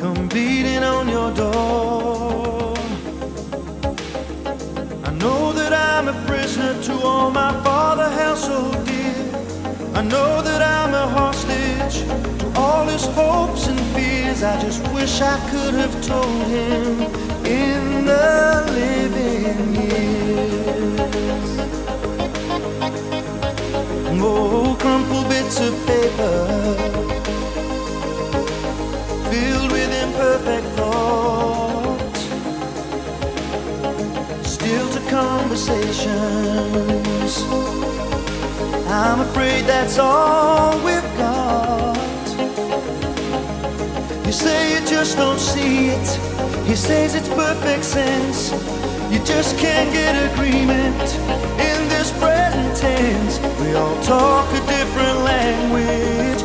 come beating on your door. I know that I'm a prisoner to all my father held so dear. I know that I'm a hostage to all his hopes and fears. I just wish I could have told him in the living years. Oh, crumpled bits of paper imperfect thoughts, still to conversations. I'm afraid that's all we've got. You say you just don't see it. He says it's perfect sense. You just can't get agreement in this present tense. We all talk a different language,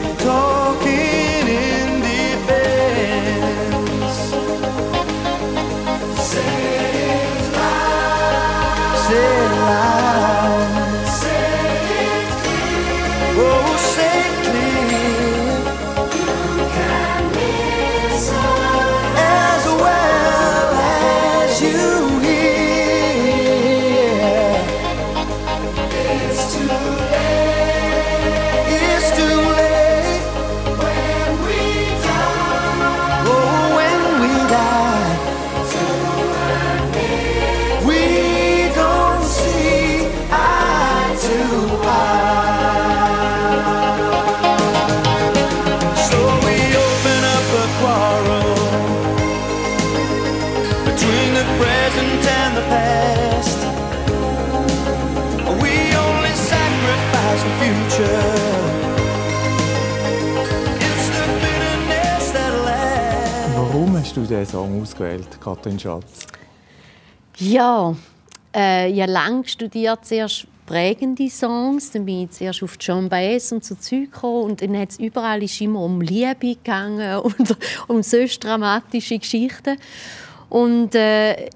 hast du diesen Song ausgewählt, Katrin Schatz? Ja, äh, ich habe lange studiert, zuerst prägende Songs, dann bin ich zuerst auf John Baez und so Zeug und dann hat es überall ist immer um Liebe gegangen und um sonst dramatische Geschichten. Und äh,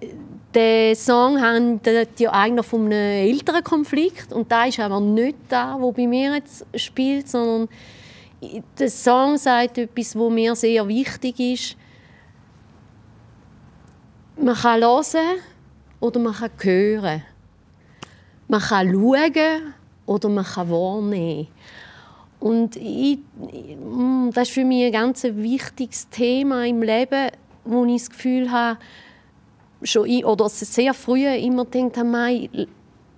der Song handelt ja eigentlich von einem älteren Konflikt und da ist aber nicht da, wo bei mir jetzt spielt, sondern der Song sagt etwas, wo mir sehr wichtig ist. Man kann hören oder man kann hören. Man kann schauen oder man kann wahrnehmen. Und ich, ich- das ist für mich ein ganz wichtiges Thema im Leben, wo ich das Gefühl habe, schon ich, oder sehr früh immer gedacht habe, «Mei,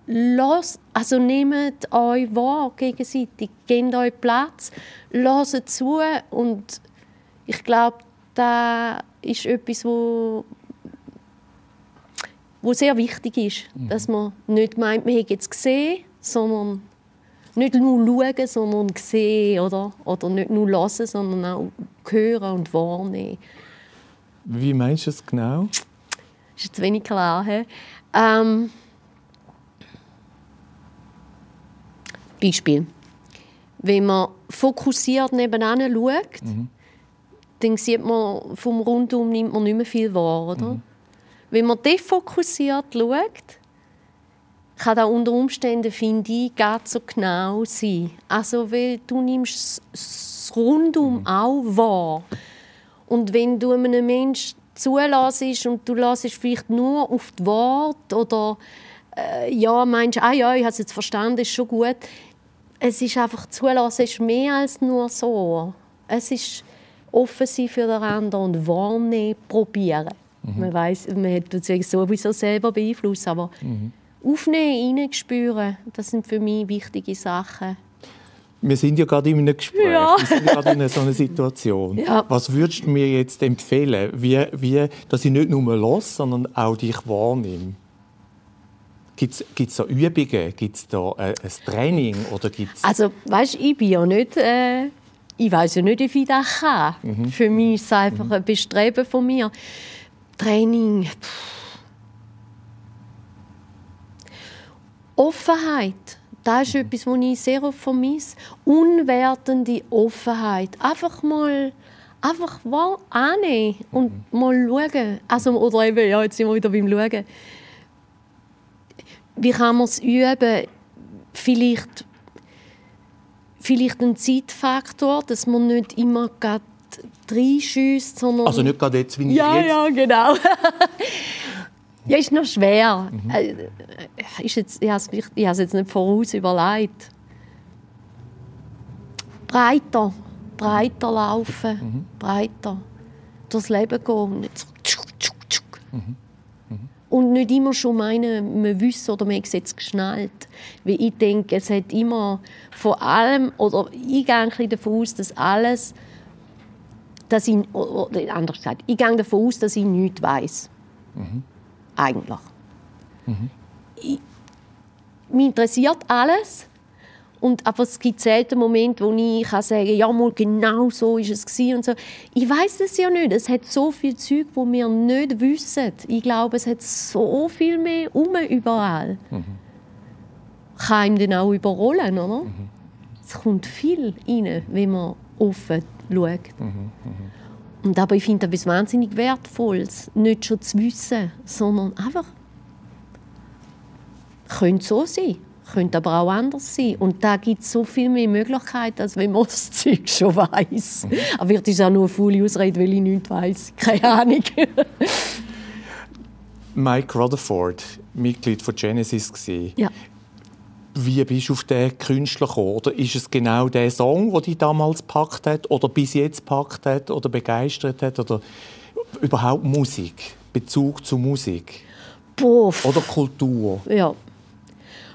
Los, also nehmt euch wahr gegenseitig, gebt euch Platz, hört zu und ich glaube, da ist etwas, wo wo sehr wichtig ist, dass man nicht meint, man hätte jetzt gesehen, sondern nicht nur schauen, sondern sehen, oder? Oder nicht nur hören, sondern auch hören und wahrnehmen. Wie meinst du es genau? Ist jetzt wenig klar, hä? Ähm, Beispiel. Wenn man fokussiert nebenan schaut, dann sieht man vom Rundum nimmt man nicht mehr viel wahr, oder? Wenn man defokussiert schaut, kann das unter Umständen, finde ich, ganz so genau sein. Also, weil du nimmst das Rundum auch wahr. Und wenn du einem Menschen zulässt und du lässt vielleicht nur auf die Worte oder äh, ja, meinst, ah ja, ich habe es jetzt verstanden, ist schon gut. Es ist einfach, zulassen ist mehr als nur so. Es ist offen sein für den anderen und wahrnehmen, probieren. Man weiß, man hat sowieso selber beeinflusst, aber aufnehmen, hineinspüren, das sind für mich wichtige Sachen. Wir sind ja gerade in einem Gespräch. Ja. Wir sind gerade in so einer Situation. Ja. Was würdest du mir jetzt empfehlen, wie, wie, dass ich nicht nur los, sondern auch dich wahrnehme? Gibt es da Übungen? Gibt es da äh, ein Training? Oder gibt's Also, weißt, ich bin ja nicht, äh, ich weiß ja nicht, wie ich das kann. Für mich ist es einfach ein Bestreben von mir. Training. Offenheit. Das ist etwas, was ich sehr oft vermisse. Unwertende Offenheit. Einfach mal einfach mal annehmen und mal schauen. Also, oder eben, ja, jetzt sind wir wieder beim Schauen. Wie kann man es üben? Vielleicht, vielleicht ein Zeitfaktor, dass man nicht immer gerade reinschießt, sondern... Also nicht gerade jetzt, wie ich ja, jetzt. ja, genau. ja, ist noch schwer. Äh, Ist jetzt, ich habe es jetzt nicht voraus überlegt. Breiter, breiter laufen, breiter durchs Leben gehen. und Nicht so tschuk, tschuk, tschuk. Und nicht immer schon meinen, man wüsste oder man es jetzt geschnallt. Weil ich denke, es hat immer vor allem, oder ich gehe ein bisschen davon aus, dass alles dass ich, oder anders gesagt, ich gehe davon aus, dass ich nichts weiß. Eigentlich. Ich, mich interessiert alles. Und, aber es gibt selten Momente, wo ich kann sagen kann, ja, mal genau so ist es und so. Ich weiß das ja nicht. Es hat so viel Zeug, wo wir nicht wissen. Ich glaube, es hat so viel mehr um überall. Kann ihm dann auch überrollen, oder? Es kommt viel rein, wenn man offen schaut. Und aber ich finde etwas wahnsinnig Wertvolles, nicht schon zu wissen, sondern einfach, könnte so sein, könnte aber auch anders sein. Und da gibt es so viel mehr Möglichkeiten, als wenn man das Zeug schon weiß. Aber vielleicht ist auch nur eine faule Ausrede, weil ich nichts weiß. Keine Ahnung. Mike Rutherford, Mitglied von Genesis gewesen. ja. Wie bist du auf den Künstler gekommen? Oder ist es genau der Song, der dich damals gepackt hat oder bis jetzt gepackt hat oder begeistert hat? Oder überhaupt Musik, Bezug zu Musik Boah, oder Kultur? Ja.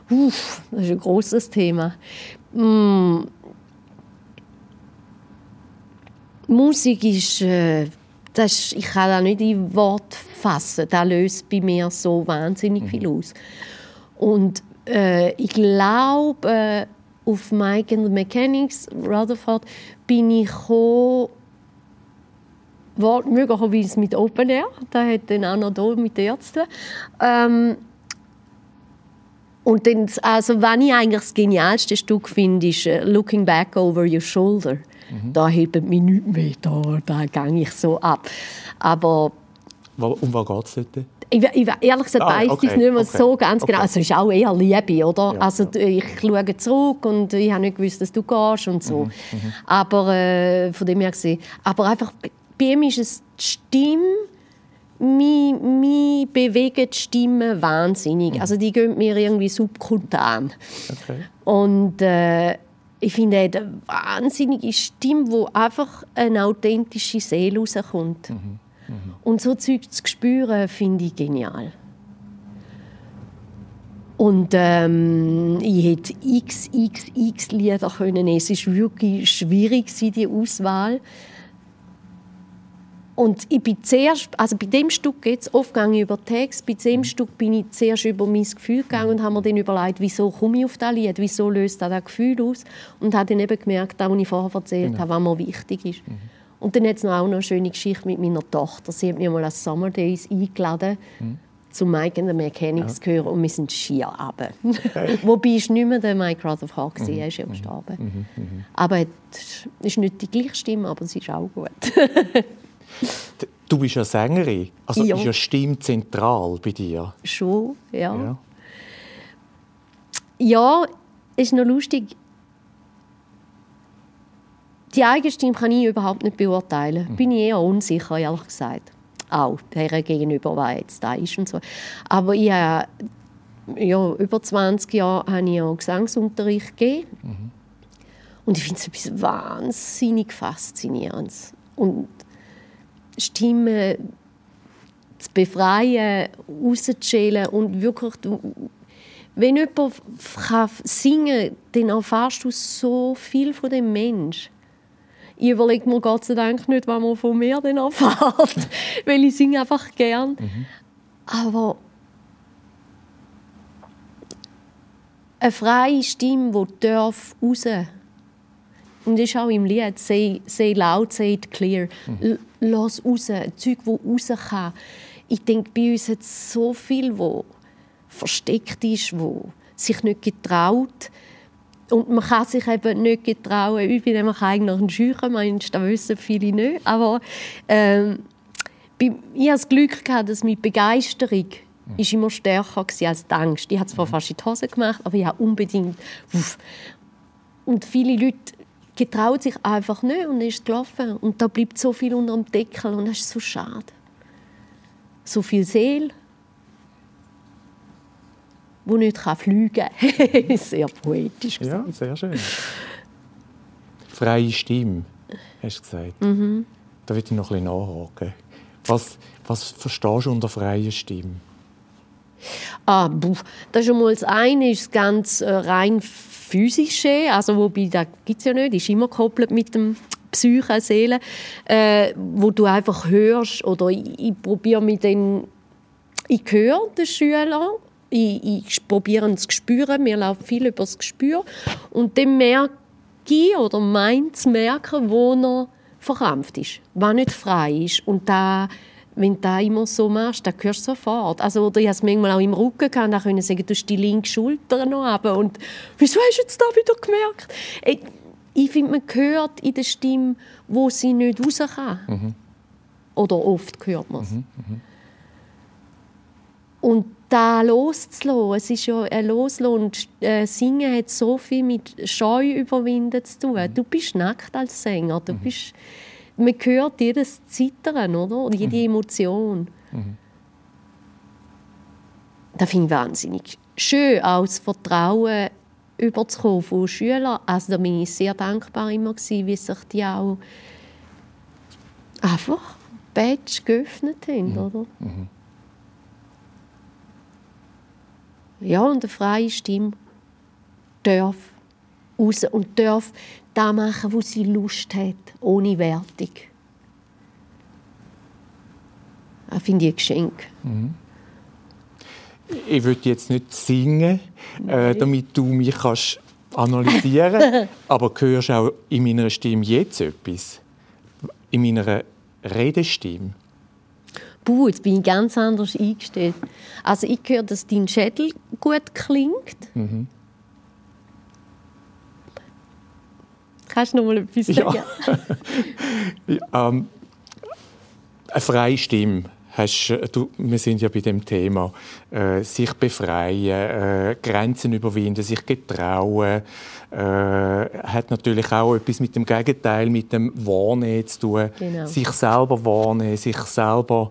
Uff, das ist ein großes Thema. Mm. Musik ist, äh, das ist, ich kann das nicht in Wort fassen. Das löst bei mir so wahnsinnig viel aus. Und äh, ich glaube, äh, auf Mike and the Mechanics, Rutherford, bin ich gekommen, möglicherweise mit Open Air. Das hat dann auch noch hier mit der zu tun. Ähm, und dann, also, was ich eigentlich das genialste Stück finde, ist äh, «Looking Back Over Your Shoulder». Da hebt mich nichts mehr, da, da gehe ich so ab. Aber Um was geht es dort? Ich, ich, ehrlich gesagt Ah, weiss okay, ich nicht mehr okay, so ganz okay. genau. Also, es ist auch eher Liebe, oder? Ja, also, ja. ich schaue zurück und ich habe nicht gewusst, dass du gehst und Mhm, so. Aber äh, von dem her gesehen. Aber einfach, bei ihm ist es die Stimme, mich, mich bewegen die Stimmen wahnsinnig. Mhm. Also die gehen mir irgendwie subkutan. Und äh, ich finde, er hat eine wahnsinnige Stimme, wo einfach eine authentische Seele rauskommt. Und so Zeug zu spüren, finde ich genial. Und ähm, ich hätte x, x, x Lieder können. Es war wirklich schwierig, die Auswahl. Und ich bin zuerst, also bei dem Stück geht es oft über Text, bei dem Stück bin ich zuerst über mein Gefühl gegangen und habe mir dann überlegt, wieso komme ich auf das Lied, wieso löst das das Gefühl aus und habe dann eben gemerkt, das, was ich vorher erzählt habe, was mir wichtig ist. Und dann hat es noch auch noch eine schöne Geschichte mit meiner Tochter. Sie hat mich mal an Summer Days eingeladen, zu Mike and the Mechanics zu hören und wir sind schier runter. Wobei es nicht mehr der Mike Rutherford war, er ist ja gestorben. Aber es ist nicht die gleiche Stimme, aber es ist auch gut. Du bist ja Sängerin, also Ja. ist ja Stimme zentral bei dir. Schon, ja. Ja. Ja, ist noch lustig. Die eigene Stimme kann ich überhaupt nicht beurteilen. Bin ich eher unsicher, ehrlich gesagt. Auch der gegenüber, was jetzt da ist und so. Aber ich habe, ja, über 20 Jahre habe ich ja Gesangsunterricht gegeben. Und ich finde es etwas wahnsinnig Faszinierendes. Und Stimme zu befreien, rauszuschälen und wirklich, wenn jemand kann singen kann, dann erfährst du so viel von dem Mensch. Ich überlege mir Gott sei Dank nicht, was man von mir dann erfährt, weil ich singe einfach gern. Aber eine freie Stimme, die darf raus. Und das ist auch im Lied, say loud, say it clear. L- Lass raus, Zeug, das raus kann. Ich denke, bei uns hat es so viel, wo versteckt ist, wo sich nicht getraut. Und man kann sich eben nicht getrauen. Ich bin nämlich eigentlich ein schücher Mensch, das wissen viele nicht. Aber ähm, ich hatte das Glück, gehabt, dass meine Begeisterung ist immer stärker war als die Angst. Ich habe zwar fast in die Hose gemacht, aber ich habe unbedingt... Uff. Und viele Leute getrauen sich einfach nicht und ist gelaufen. Und da bleibt so viel unter dem Deckel und das ist so schade. So viel Seele, wo nicht fliegen kann. sehr poetisch gesagt. Ja, sehr schön. Freie Stimme, hast du gesagt. Mhm. Da würde ich noch ein bisschen nachhaken. Was, was verstehst du unter freier Stimme? Ah, das ist einmal das eine, ist ganz äh, rein physische, also wobei das gibt es ja nicht, ist immer gekoppelt mit dem Psyche, Seele, äh, wo du einfach hörst oder ich, ich probiere mit den, ich höre den Schüler, ich, ich probiere ihn zu spüren, mir läuft viel über das Gespür und dann merke ich oder meint zu merken, wo er verkrampft ist, was nicht frei ist und da wenn du das immer so machst, dann hörst du sofort. Also, oder ich habe es manchmal auch im Rücken gehabt, dann können sagen, du hast die linke Schulter noch runter. Und wieso hast du jetzt da wieder gemerkt? Ich, ich finde, man hört in der Stimme, wo sie nicht raus kann. Mhm. Oder oft hört man es. Mhm. Mhm. Und da loszulassen, es ist ja ein Loslassen und äh, Singen hat so viel mit Scheu überwinden zu tun. Mhm. Du bist nackt als Sänger, du mhm. bist man hört jedes Zittern, oder? Und jede mhm. Emotion. Mhm. Das finde ich wahnsinnig schön, auch das Vertrauen überzukommen von Schülern. Also da bin ich sehr dankbar immer gewesen, wie sich die auch einfach Badge geöffnet haben, mhm. oder? Mhm. Ja, und eine freie Stimme darf raus und darf das machen, wo sie Lust hat, ohne Wertung. Das finde ich ein Geschenk. Mhm. Ich würde jetzt nicht singen, äh, damit du mich kannst analysieren kannst, aber hörst auch in meiner Stimme jetzt etwas? In meiner Redestimme? Puh, jetzt bin ich ganz anders eingestellt. Also ich höre, dass dein Schädel gut klingt. Mhm. Kannst du noch mal etwas sagen? Ja. ähm, eine freie Stimme. Hast, äh, du, wir sind ja bei dem Thema äh, sich befreien, äh, Grenzen überwinden, sich getrauen, äh, hat natürlich auch etwas mit dem Gegenteil, mit dem Wahrnehmen zu tun. Genau. Sich selber wahrnehmen, sich selber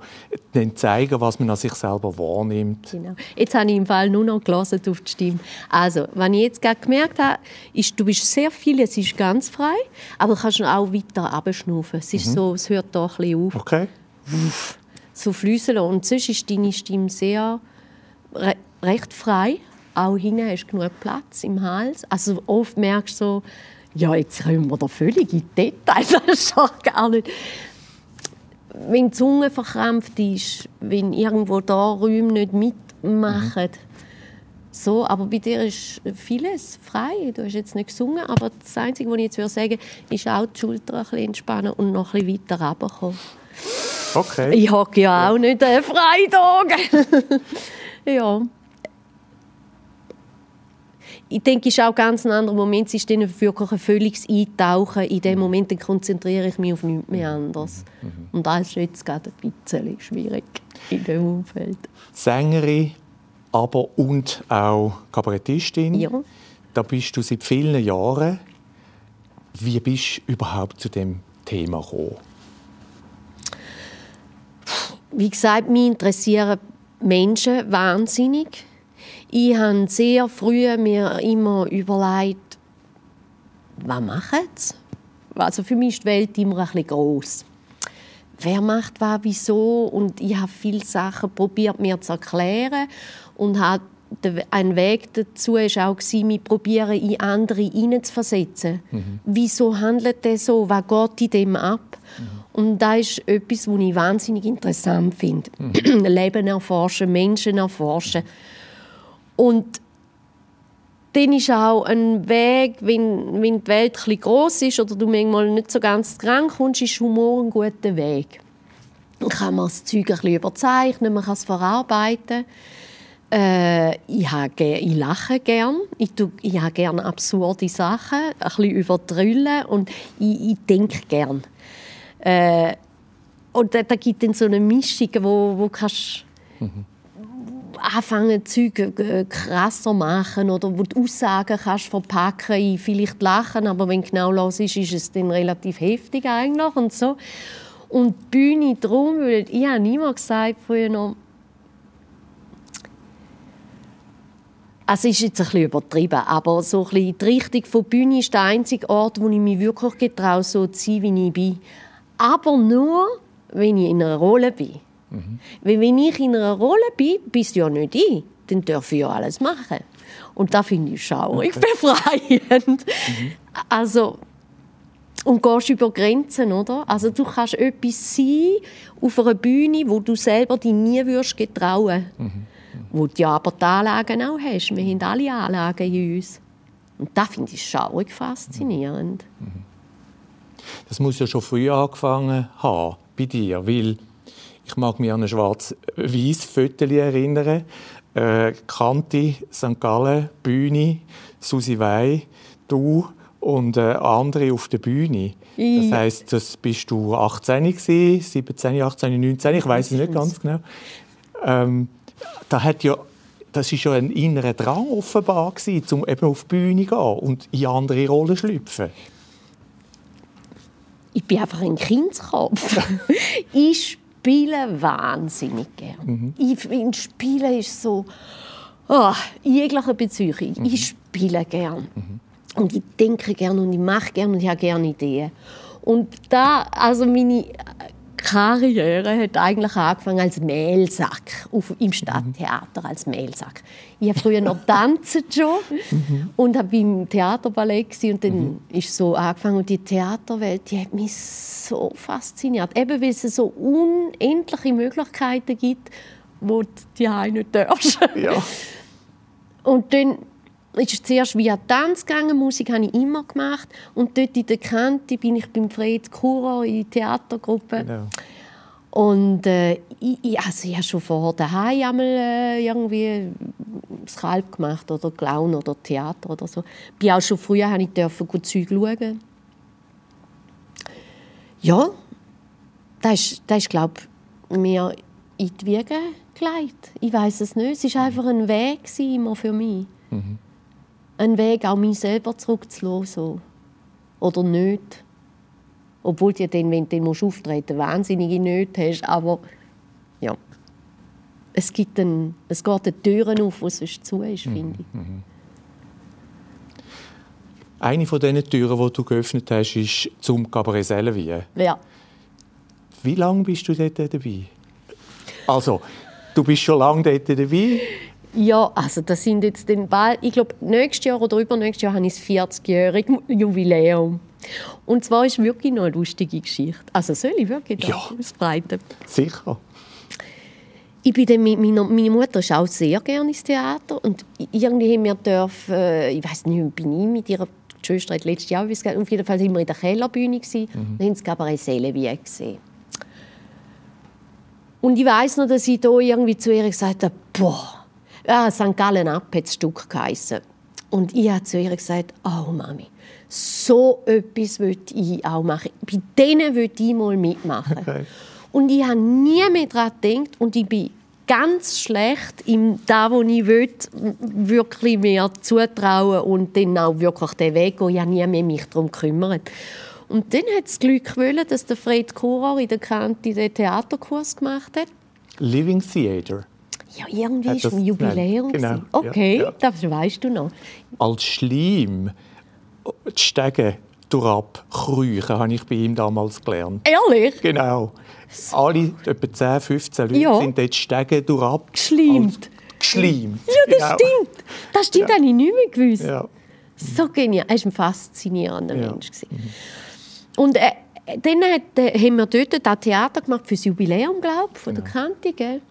dann zeigen, was man an sich selber wahrnimmt. Genau. Jetzt habe ich im Fall nur noch gelesen auf die Stimme. Also, was ich jetzt gerade gemerkt habe, ist, du bist sehr viel, es ist ganz frei, aber du kannst auch weiter abschnaufen. Es ist mhm. so, es hört da ein bisschen auf. Okay. So flüsseln. Und sonst ist deine Stimme sehr re recht frei auch hinten hast du genug Platz im Hals. Also oft merkst du so, ja, jetzt kommen wir da völlig in die Details, das ist doch gar nicht. Wenn die Zunge verkrampft ist, wenn irgendwo da Räume nicht mitmachen, mhm. so, aber bei dir ist vieles frei. Du hast jetzt nicht gesungen, aber das Einzige, was ich jetzt sagen würde, ist auch die Schulter ein bisschen entspannen und noch ein bisschen weiter runterkommen. Okay. Ich habe ja auch nicht einen Freitag. ja ich denke, es ist auch ganz ein anderer Moment. Es ist dann wirklich ein völliges Eintauchen. In dem Moment dann konzentriere ich mich auf nichts mehr anderes. Mhm. Und das ist jetzt gerade ein bisschen schwierig in diesem Umfeld. Sängerin, aber und auch Kabarettistin. Ja. Da bist du seit vielen Jahren. Wie bist du überhaupt zu dem Thema gekommen? Wie gesagt, mich interessieren Menschen wahnsinnig ich habe sehr früh mir immer überlegt, was machen sie? Also für mich ist die Welt immer ein bisschen gross. Wer macht was, wieso? Und ich habe viele Sachen probiert mir zu erklären und habe ein Weg dazu war auch, mich probieren, in andere hineinzuversetzen. Mhm. Wieso handelt der so? Was geht in dem ab? Mhm. Und das ist etwas, was ich wahnsinnig interessant finde. Mhm. Leben erforschen, Menschen erforschen. Und dann ist auch ein Weg, wenn, wenn die Welt etwas gross ist oder du manchmal nicht so ganz dran kommst, ist Humor ein guter Weg. Dann kann man das Zeug ein bisschen überzeichnen, man kann es verarbeiten. Äh, ich, habe, ich lache gern. Ich, tue, ich habe gerne absurde Sachen, ein bisschen übertrüllen und ich, ich denke gern. Äh, und da, da gibt es so eine Mischung, wo, wo kannst mhm. anfangen, Zeug äh, krasser machen oder wo du Aussagen kannst verpacken in vielleicht Lachen, aber wenn genau los ist, ist es dann relativ heftig eigentlich und so. Und die Bühne drum, weil ich habe niemand gesagt früher noch, Also ist jetzt ein bisschen übertrieben, aber so ein bisschen die Richtung von Bühne ist der einzige Ort, wo ich mich wirklich getraue, so zu sein, wie ich bin. Aber nur, wenn ich in einer Rolle bin. Mhm. Weil wenn ich in einer Rolle bin, bist du ja nicht ich. Dann darf ich ja alles machen. Und das finde ich schaurig okay. befreiend. Mhm. Also, und gehst über Grenzen, oder? Also du kannst etwas sein auf einer Bühne, wo du selber dich nie würdest getrauen. Mhm wo du ja aber die Anlagen auch hast. Wir haben alle Anlagen in uns. Und das finde ich schaurig faszinierend. Das muss ja schon früh angefangen haben bei dir, weil ich mag mich an ein schwarz-weiß Foto erinnern. Äh, Kanti, St. Gallen, Bühne, Susi Wey, du und äh, andere auf der Bühne. Das heisst, das bist du 18 gewesen, 17, 18, 19, ich weiß es nicht ganz genau. Ähm, da hat ja das ist ja ein innerer Drang offenbar gewesen, um eben auf die Bühne zu gehen und in andere Rollen schlüpfen. Ich bin einfach ein Kindskopf. ich spiele wahnsinnig gerne. Mhm. Ich finde, Spielen ist so oh, jegliche Beziehung. Mhm. Ich spiele gerne. Mhm. Und ich denke gerne und ich mache gerne und ich habe gerne Ideen. Und da, also meine Karriere hat eigentlich angefangen als Mehlsack auf, im Stadttheater als Mehlsack. Ich habe früher noch tanzen schon und habe im Theaterballett und dann mhm. ist so angefangen und die Theaterwelt, die hat mich so fasziniert, eben weil es so unendliche Möglichkeiten gibt, wo die nicht darfst. Ja. Und dann ist es zuerst via Tanz gegangen. Musik habe ich immer gemacht. Und dort in der Kante bin ich beim Fred Kuro in der Theatergruppe. Genau. Und äh, ich, also ich habe schon vorher daheim einmal äh, irgendwie das Kalb gemacht oder Clown oder Theater oder so. Ich auch schon früher habe ich dürfen gut Zeug schauen. Ja, das ist, das ist glaube ich, mir in die Wiege gelegt. Ich weiß es nicht. Es war einfach ein Weg immer für mich. Mhm ein Weg, auch mich selber zurückzulassen. Oder nicht. Obwohl du dann, wenn du dann auftreten musst, wahnsinnige Nöte hast. Aber ja, es, gibt ein, es geht eine Türen auf, die sonst zu ist, mhm, finde ich. Mhm. Eine von diesen Türen, die du geöffnet hast, ist zum Cabaret Sellewie. Ja. Wie lange bist du dort dabei? Also, du bist schon lange dort dabei. Ja, also das sind jetzt den bald, ich glaube, nächstes Jahr oder übernächstes Jahr habe ich das 40-jährige Jubiläum. Und zwar ist wirklich noch eine lustige Geschichte. Also soll ich wirklich ja. ausbreiten? Sicher. Ich bin dann mit meiner, meine Mutter ist auch sehr gerne ins Theater und irgendwie haben wir dürfen, äh, ich weiß nicht, bin ich mit ihrer Schwester letztes Jahr, auf jeden Fall waren wir in der Kellerbühne mhm. und haben das Cabaret Seelewie gesehen. Und ich weiß noch, dass ich da irgendwie zu ihr gesagt habe, boah, ja, St. Gallen ab hat das Stück geheissen. Und ich habe zu ihr gesagt, oh Mami, so etwas will ich auch machen. Bei denen will ich mal mitmachen. Okay. Und ich habe nie mehr daran gedacht und ich bin ganz schlecht im da, wo ich will, wirklich mir zutrauen und dann auch wirklich den Weg gehen. Ich habe nie mehr mich darum gekümmert. Und dann hat es Glück wollen, dass der Fred Kurer in der Kante den Theaterkurs gemacht hat. Living Theater. Ja, irgendwie war es ein Jubiläum. Genau. Okay, ja, ja. das weißt du noch. Als Schleim die Stege durchkriechen, habe ich bei ihm damals gelernt. Ehrlich? Genau. Alle, etwa 10, 15 Leute, ja. sind dort Stege durchab. Geschleimt. Geschleimt. Ja, das genau. stimmt. Das stimmt, ja. habe ich nicht mehr gewusst. Ja. So genial. Er war ein faszinierender ja. Mensch. Mhm. Und äh, dann hat, äh, haben wir dort das Theater gemacht für das Jubiläum, glaube ich, von der Kante. Gell?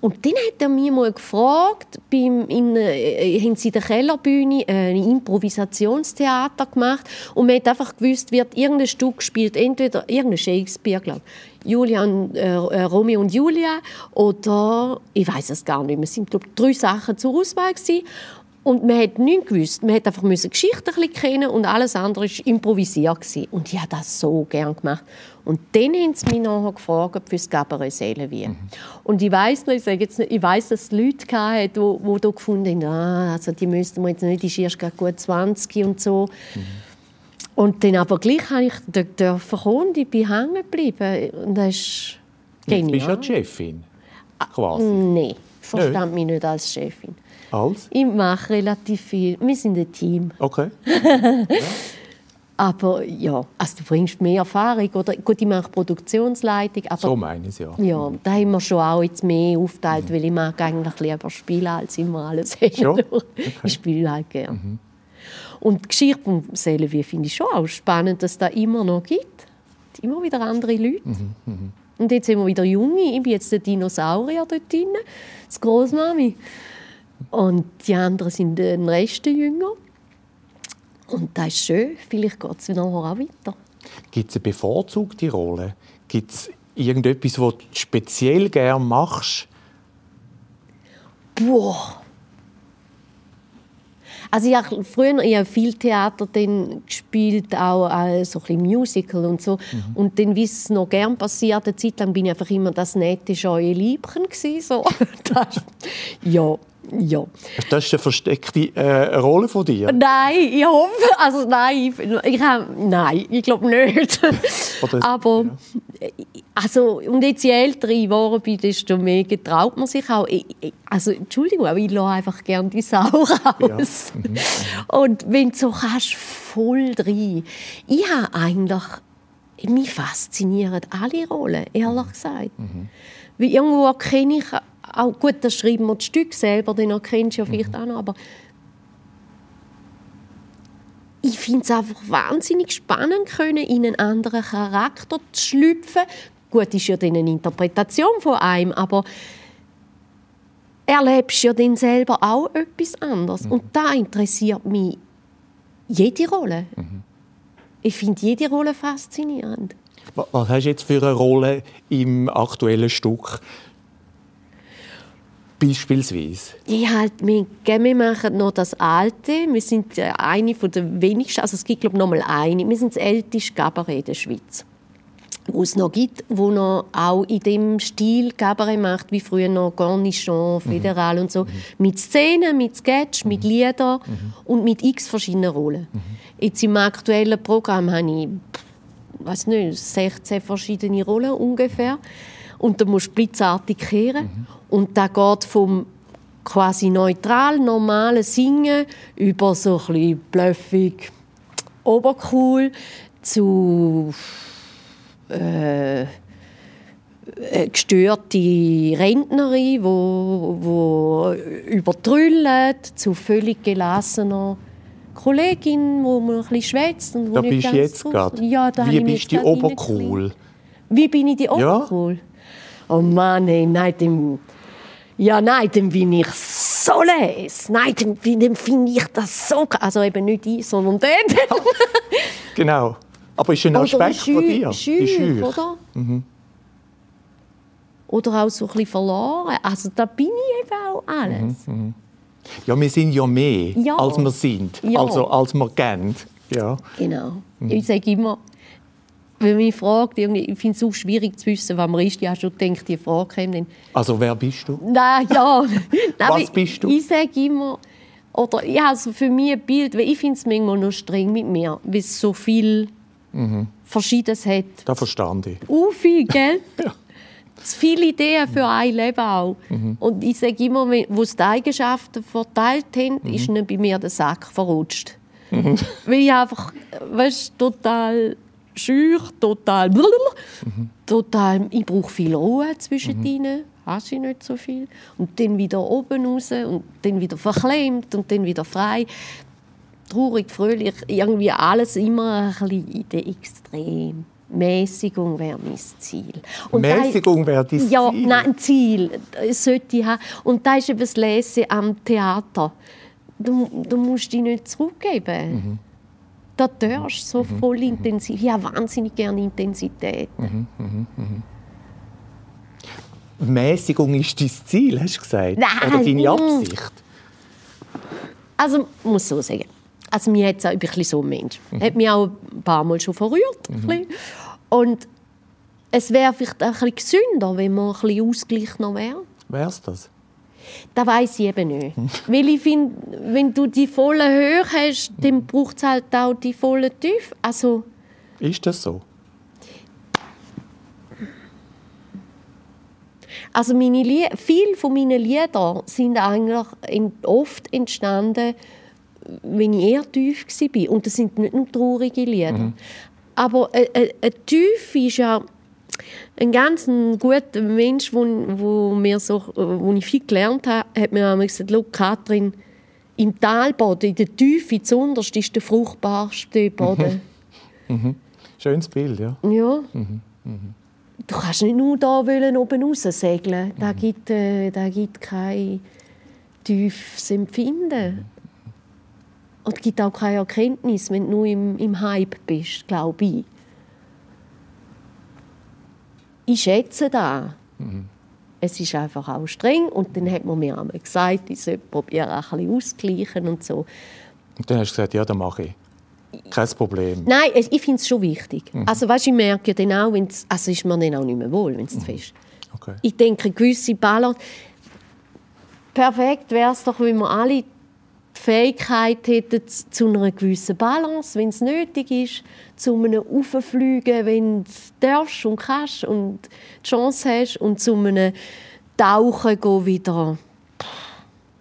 Und dann hat er mich mal gefragt, beim, in, äh, haben sie in der Kellerbühne ein Improvisationstheater gemacht und man hat einfach gewusst, wird irgendein Stück gespielt, entweder irgendein Shakespeare, glaube ich. Julia und, äh, äh, Romeo und Julia oder ich weiß es gar nicht mehr. Es sind glaube drei Sachen zur Auswahl gewesen. Und man hat nichts gewusst. Man hat einfach müssen Geschichten ein kennen und alles andere war improvisiert. Gewesen. Und ich habe das so gerne gemacht. Und dann haben sie mich nachher gefragt für das Gabaret Seelenwie. Mhm. Und ich weiß noch, ich sage jetzt nicht, ich weiß, dass es Leute gab, die, die da gefunden haben, ah, also die müssten wir jetzt nicht, die ist erst gut 20 und so. Mhm. Und dann aber gleich habe ich dürfen kommen und ich bin hängen geblieben. Und das ist genial. Jetzt bist du ja die Chefin, quasi. Nein, ich verstand mich nicht als Chefin. Als? Ich mache relativ viel. Wir sind ein Team. Okay. Aber ja, also du bringst mehr Erfahrung. Oder, gut, ich mache Produktionsleitung. Aber, so meine ich es, ja. Ja, da haben wir schon auch jetzt mehr aufgeteilt, mhm. weil ich mag eigentlich lieber spielen, als immer alles? Okay. Ich spiele halt gerne. Mhm. Und die Geschichte vom Seelenwie finde ich schon auch spannend, dass es da immer noch gibt. Immer wieder andere Leute. Mhm. Mhm. Und jetzt sind wir wieder Junge. Ich bin jetzt der Dinosaurier dort drin, das Großmami. Und die anderen sind den Rest jünger. Und das ist schön. Vielleicht geht es nachher auch weiter. Gibt es eine bevorzugte Rolle? Gibt es irgendetwas, was du speziell gerne machst? Boah. Also ich habe früher ich habe viel Theater dann gespielt, auch äh, so ein Musical und so. Mhm. Und dann, wie es noch gern passiert, eine Zeit lang bin ich einfach immer das nette, scheue Liebchen gewesen, so. das, ja, ja. Das ist eine versteckte äh, Rolle von dir? Nein, ich hoffe, also nein, ich, nein, ich glaube nicht. Aber, also, und jetzt je älter ich geworden bin, desto mehr getraut man sich auch. also, Entschuldigung, aber ich lasse einfach gerne die Sau raus. Ja. Mhm. Und wenn du so kannst, voll drin. Ich habe eigentlich, mich faszinieren alle Rollen, ehrlich gesagt. Mhm. Weil irgendwo erkenne ich auch gut, das schreiben wir das Stück selber, den erkennst du ja vielleicht mhm. auch noch, aber ich finde es einfach wahnsinnig spannend, können, in einen anderen Charakter zu schlüpfen. Gut, ist ja dann eine Interpretation von einem, aber erlebst ja dann selber auch etwas anderes. Mhm. Und da interessiert mich jede Rolle. Mhm. Ich finde jede Rolle faszinierend. Was hast du jetzt für eine Rolle im aktuellen Stück? Beispielsweise? Ja, halt, wir, wir machen noch das Alte. Wir sind äh, eine von der wenigsten, also es gibt glaube ich noch mal eine. Wir sind das älteste Kabarett der Schweiz wo es noch gibt, wo noch auch in dem Stil Cabaret macht, wie früher noch Cornichon, mhm. Federal mhm. und so, mhm. mit Szenen, mit Sketch, mhm. mit Liedern mhm. und mit x verschiedenen Rollen. Mhm. Jetzt im aktuellen Programm habe ich, weiß nicht, 16 verschiedene Rollen ungefähr und da musst du blitzartig kehren. Und da geht vom quasi neutral, normalen Singen über so ein bisschen bluffig, obercool zu äh, gestörte Rentnerin, wo, wo übertrüllt, zu völlig gelassener Kollegin, wo man ein bisschen schwätzt und wo da nicht bist ganz jetzt gerade. Ja, Wie bist du obercool? Wie bin ich die obercool? Ja. Oh Mann, ey, nein, dem, ja, nein, dem bin ich so les. Nein, dem, dem finde ich das so, also eben nicht ich, sondern den. genau. Aber ist ein Aspekt von dir. Schür, die oder? Mhm. Oder auch so ein bisschen verloren. Also da bin ich eben auch alles. Mhm, mhm. Ja, wir sind ja mehr, ja. als wir sind. Ja. Also als wir kennen. Ja. Genau. Mhm. Ich sage immer, wenn man mich fragt, ich finde es so schwierig zu wissen, was man ist. Ich habe schon gedacht, die Frage käme dann. Also wer bist du? Nein, ja. Nein, was bist du? Ich, sage immer, oder ich habe also für mich ein Bild, weil ich finde es manchmal noch streng mit mir, weil es so viel mhm. Verschiedenes hat. Da verstand ich. Uh, viel, gell? ja. Zu viele Ideen für ein Leben auch. Mhm. Und ich sage immer, wo es die Eigenschaften verteilt haben, mhm. ist bei mir der Sack verrutscht. Mhm. Weil ich einfach, weißt, total schüch, total, mhm. total, ich brauche viel Ruhe zwischen mhm. ihnen, hasse ich nicht so viel. Und dann wieder oben raus und dann wieder verklemmt und dann wieder frei. Traurig, fröhlich, irgendwie alles immer ein bisschen in den Extrem. Mäßigung wäre mein Ziel. Und Mäßigung wäre dein Ziel? Ja, nein, ein Ziel sollte ich haben. Und da ist eben das Lesen am Theater. Du, du musst dich nicht zurückgeben. Mhm da darfst so mhm. voll intensiv. Ich habe wahnsinnig gerne Intensität. Mhm. Mhm. Mäßigung ist dein Ziel, hast du gesagt? Nein, Oder deine. Absicht? Also, ich muss so sagen. Also, mir hat's auch, ich bin so ein Mensch. Hat mich auch ein paar Mal schon verrührt. bisschen. Und es wäre vielleicht auch ein bisschen gesünder, wenn man ein bisschen ausgeglichener wäre. Wär's das? Das weiß ich eben nicht. Weil ich finde, wenn du die volle Höhe hast, dann braucht es halt auch die volle Tiefe. Also, Ist das so? also meine Lie viele von meinen Liedern sind eigentlich oft entstanden, wenn ich eher tief war. Und das sind nicht nur traurige Lieder. Aber eine, eine, eine Tiefe ist ja ein ganz guter Mensch, wo, wo, mir so, wo ich viel gelernt habe, hat mir einmal gesagt, «Schau, Katrin, im Talboden, in der Tiefe, zuunterst, ist der fruchtbarste Boden. Schönes Bild, ja. Ja. Du kannst nicht nur da wollen, oben raus segeln. Da gibt, äh, da gibt kein tiefes Empfinden. Und es gibt auch keine Erkenntnis, wenn du nur im, im Hype bist, glaube ich. Ich schätze das. Es ist einfach auch streng. Und dann hat man mir einmal gesagt, ich sollte probieren, ein bisschen auszugleichen und so. Und dann hast du gesagt, ja, das mache ich. Kein Problem. Nein, ich finde es schon wichtig. Also weißt, ich merke ja dann auch, wenn's, also ist mir dann auch nicht mehr wohl, wenn es zu fest Okay. Ich denke, gewisse Balance... Perfekt wäre es doch, wenn wir alle die Fähigkeit hätten zu einer gewissen Balance, wenn es nötig ist, zu einem Auffliegen, wenn du darfst und kannst und die Chance hast und zu einem Tauchen gehen wieder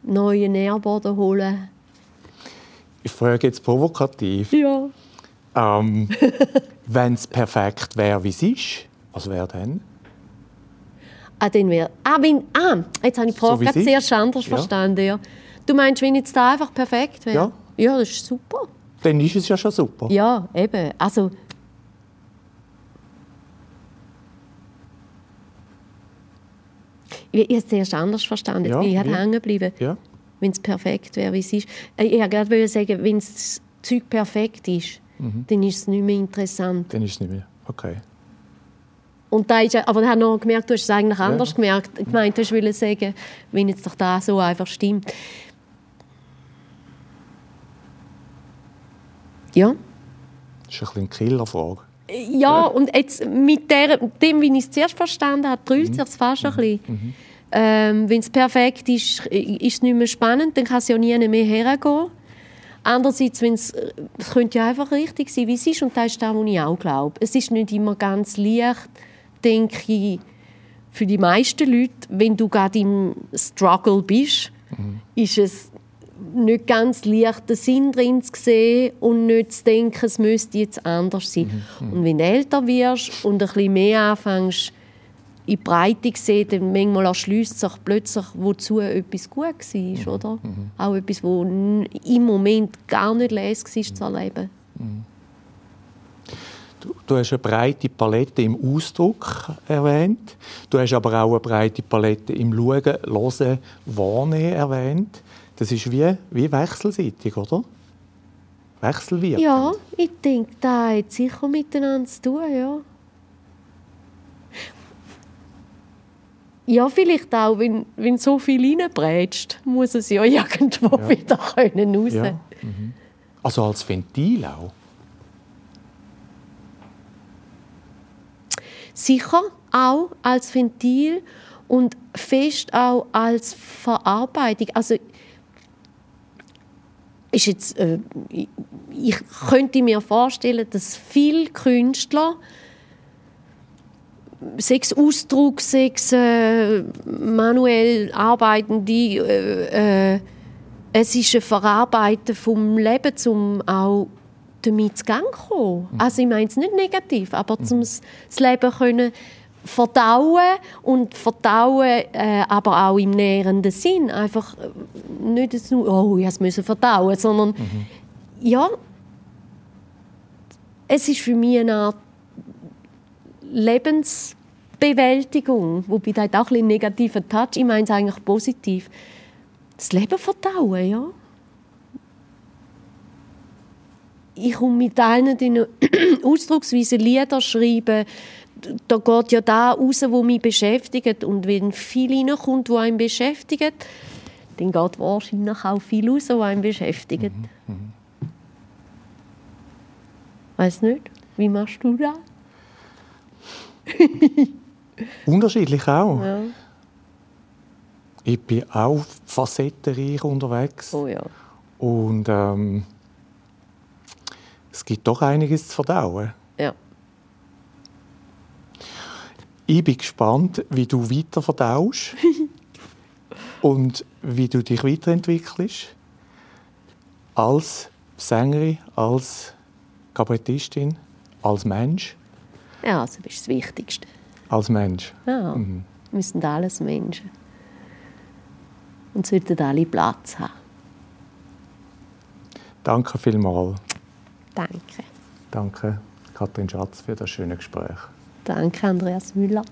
neuen Nährboden holen. Ich frage jetzt provokativ. Ja. Ähm, Wenn es perfekt wäre, wie es ist, was wäre dann? Ah, dann wär, ah, wenn, ah, jetzt habe ich die Frage So sehr anders Ja. verstanden. Ja. Du meinst, wenn jetzt da einfach perfekt wäre? Ja. Ja, das ist super. Dann ist es ja schon super. Ja, eben. Also, ich ich habe es zuerst anders verstanden. Jetzt Ja, bin ich halt wie? hängen geblieben. Ja. Wenn es perfekt wäre, wie es ist. Ich wollte gerade sagen, wenn das Zeug perfekt ist, Mhm. dann ist es nicht mehr interessant. Dann ist es nicht mehr. Okay. Und da ist, ja- aber ich habe noch gemerkt, du hast es eigentlich anders gemerkt. Ich meine, du wolltest sagen, wenn jetzt doch da so einfach stimmt. Ja. Das ist ein bisschen eine Killerfrage. Ja, und jetzt mit der, dem, wie ich es zuerst verstanden habe, drüllt sich fast ein bisschen. Ähm, Wenn es perfekt ist, ist es nicht mehr spannend, dann kann es ja nie mehr hergehen. Andererseits, wenn es es könnte ja einfach richtig sein, wie es ist, und das ist das, was ich auch glaube. Es ist nicht immer ganz leicht, denke ich, für die meisten Leute, wenn du gerade im Struggle bist, ist es nicht ganz leicht, den Sinn drin zu sehen und nicht zu denken, es müsste jetzt anders sein. Und wenn du älter wirst und ein bisschen mehr anfängst, in die Breite zu sehen, dann manchmal erschließt sich plötzlich, wozu etwas gut war, oder? Auch etwas, wo im Moment gar nicht leise war zu erleben. Du, du hast eine breite Palette im Ausdruck erwähnt. Du hast aber auch eine breite Palette im Schauen, Hören, Wahrnehmen erwähnt. Das ist wie, wie wechselseitig, oder? Wechselwirkend. Ja, ich denke, das hat sicher miteinander zu tun, ja. Ja, vielleicht auch, wenn, wenn so viel reinbrätscht, muss es ja irgendwo wieder können raus. Ja. Mhm. Also als Ventil auch. Sicher auch als Ventil und fest auch als Verarbeitung. Also ist jetzt, äh, ich, könnte mir vorstellen, dass viele Künstler sechs Ausdruck, sechs äh, manuell arbeitende, äh, äh, es ist ein Verarbeiten vom Leben, um auch damit zu Gang kommen. Also ich meine es nicht negativ, aber um das das Leben können verdauen und verdauen, äh, aber auch im nähernden Sinn. Einfach äh, nicht nur, oh, ich musste verdauen, sondern ja, es ist für mich eine Art Lebensbewältigung, wobei das hat auch ein bisschen einen negativen Touch. Ich meine es eigentlich positiv. Das Leben verdauen, ja. Ich komme mit allen diesen Ausdrucksweisen Lieder schreiben, da geht ja da raus, wo mich beschäftigt. Und wenn viel reinkommt, was einen beschäftigt, dann geht wahrscheinlich auch viel raus, was einen beschäftigt. Mhm. Mhm. Weiß nicht, wie machst du das? Unterschiedlich auch. Ja. Ich bin auch facettenreich unterwegs. Oh ja. Und ähm, es gibt doch einiges zu verdauen. Ja. Ich bin gespannt, wie du weiter verdaust und wie du dich weiterentwickelst. Als Sängerin, als Kabarettistin, als Mensch. Ja, also das ist das Wichtigste. Als Mensch. Ja, mhm. wir sind alles Menschen. Und sollten alle Platz haben. Danke vielmals. Danke. Danke, Katrin Schatz, für das schöne Gespräch. Danke, Andreas Müller.